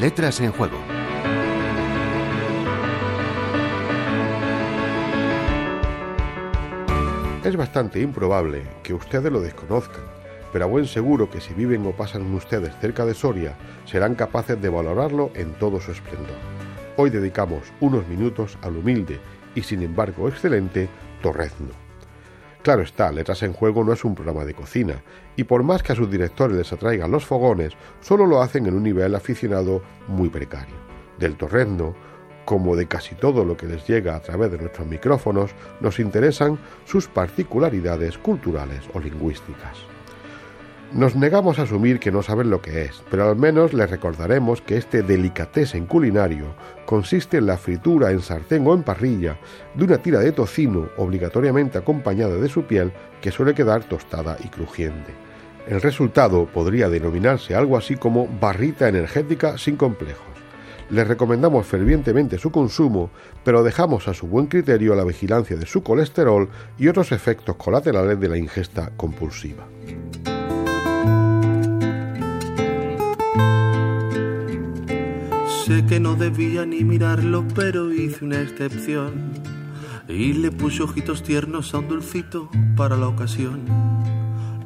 Letras en Juego. Es bastante improbable que ustedes lo desconozcan, pero a buen seguro que si viven o pasan ustedes cerca de Soria, serán capaces de valorarlo en todo su esplendor. Hoy dedicamos unos minutos al humilde y sin embargo excelente Torrezno. Claro está, Letras en Juego no es un programa de cocina, y por más que a sus directores les atraigan los fogones, solo lo hacen en un nivel aficionado muy precario. Del Torrezno, como de casi todo lo que les llega a través de nuestros micrófonos, nos interesan sus particularidades culturales o lingüísticas. Nos negamos a asumir que no saben lo que es, pero al menos les recordaremos que este delicatessen culinario consiste en la fritura en sartén o en parrilla de una tira de tocino obligatoriamente acompañada de su piel que suele quedar tostada y crujiente. El resultado podría denominarse algo así como barrita energética sin complejos. Les recomendamos fervientemente su consumo, pero dejamos a su buen criterio la vigilancia de su colesterol y otros efectos colaterales de la ingesta compulsiva. Sé que no debía ni mirarlo, pero hice una excepción y le puse ojitos tiernos a un dulcito para la ocasión.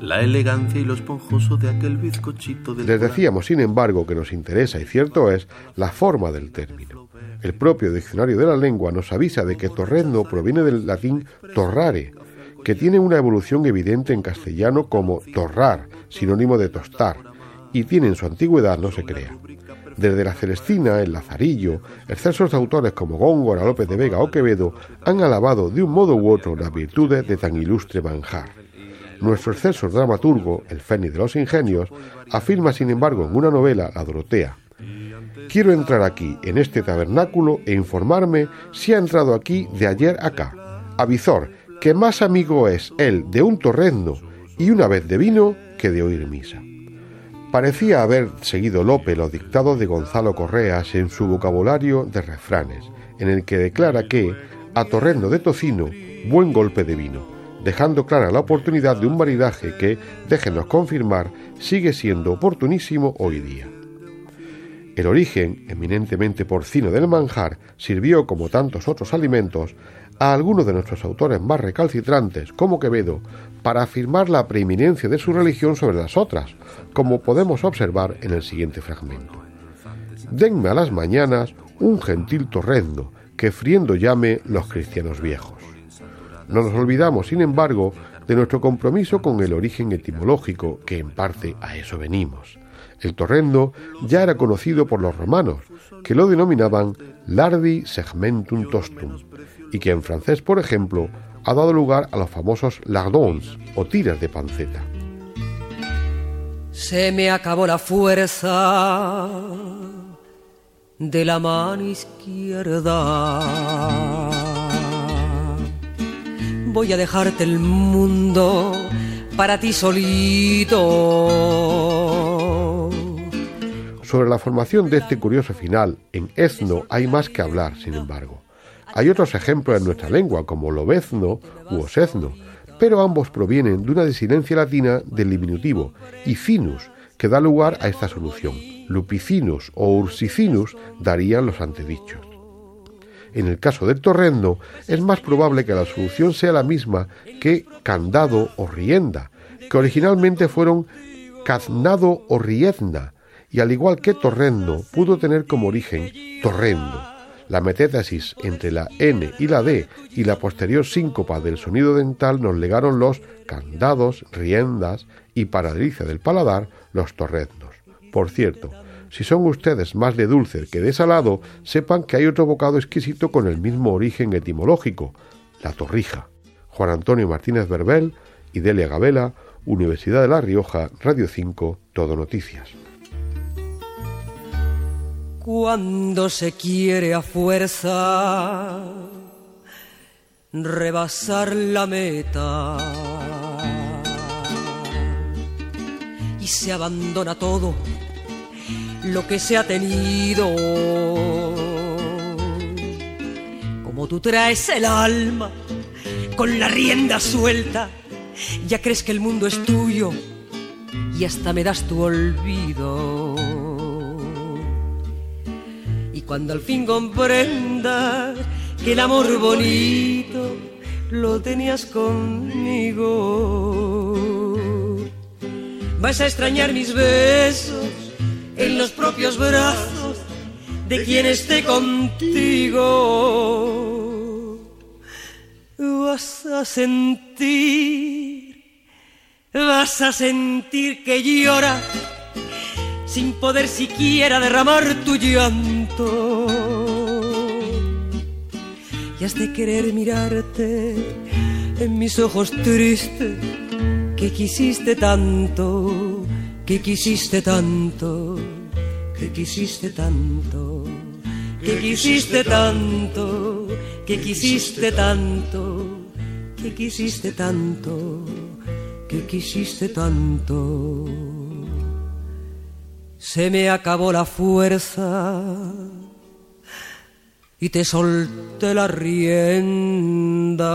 La elegancia y lo esponjoso de aquel bizcochito del Les decíamos, sin embargo, que nos interesa, y cierto es, la forma del término. El propio diccionario de la lengua nos avisa de que torrendo proviene del latín torrare, que tiene una evolución evidente en castellano como torrar, sinónimo de tostar, y tiene en su antigüedad, no se crea. Desde la Celestina, el Lazarillo, excesos de autores como Góngora, López de Vega o Quevedo han alabado de un modo u otro las virtudes de tan ilustre manjar. Nuestro exceso dramaturgo, el Fénix de los Ingenios, afirma sin embargo en una novela, La Dorotea, Quiero entrar aquí, en este tabernáculo, e informarme si ha entrado aquí de ayer acá. Avizor, que más amigo es él de un torrendo y una vez de vino que de oír misa. Parecía haber seguido Lope los dictados de Gonzalo Correas en su vocabulario de refranes, en el que declara que, a torrendo de tocino, buen golpe de vino, dejando clara la oportunidad de un maridaje que, déjenos confirmar, sigue siendo oportunísimo hoy día. El origen, eminentemente porcino del manjar, sirvió, como tantos otros alimentos, a algunos de nuestros autores más recalcitrantes, como Quevedo, para afirmar la preeminencia de su religión sobre las otras, como podemos observar en el siguiente fragmento. Denme a las mañanas un gentil torrendo, que friendo llame los cristianos viejos. No nos olvidamos, sin embargo, de nuestro compromiso con el origen etimológico, que en parte a eso venimos. El torrendo ya era conocido por los romanos, que lo denominaban lardi segmentum tostum, y que en francés, por ejemplo, ha dado lugar a los famosos lardons o tiras de panceta. Se me acabó la fuerza de la mano izquierda. Voy a dejarte el mundo para ti solito. Sobre la formación de este curioso final en Ezno hay más que hablar, sin embargo. Hay otros ejemplos en nuestra lengua, como lobezno u osezno, pero ambos provienen de una desinencia latina del diminutivo y finus, que da lugar a esta solución. Lupicinus o ursicinus darían los antedichos. En el caso del torrendo, es más probable que la solución sea la misma que candado o rienda, que originalmente fueron caznado o riezna, y al igual que torrendo, pudo tener como origen torrendo. La metétesis entre la N y la D y la posterior síncopa del sonido dental nos legaron los candados, riendas y para delicia del paladar, los torreznos. Por cierto, si son ustedes más de dulce que de salado, sepan que hay otro bocado exquisito con el mismo origen etimológico, la torrija. Juan Antonio Martínez Verbel y Delia Gabela, Universidad de La Rioja, Radio 5, Todo Noticias cuando se quiere a fuerza rebasar la meta y se abandona todo lo que se ha tenido. Como tú traes el alma con la rienda suelta, ya crees que el mundo es tuyo y hasta me das tu olvido cuando al fin comprendas que el amor bonito lo tenías conmigo, vas a extrañar mis besos en los propios brazos de quien esté contigo. Vas a sentir, vas a sentir que llora sin poder siquiera derramar tu llanto. Y has de querer mirarte en mis ojos tristes que quisiste tanto, que quisiste tanto, que quisiste tanto, que quisiste tanto, que quisiste tanto, que quisiste tanto, que quisiste tanto se me acabó la fuerza y te solté la rienda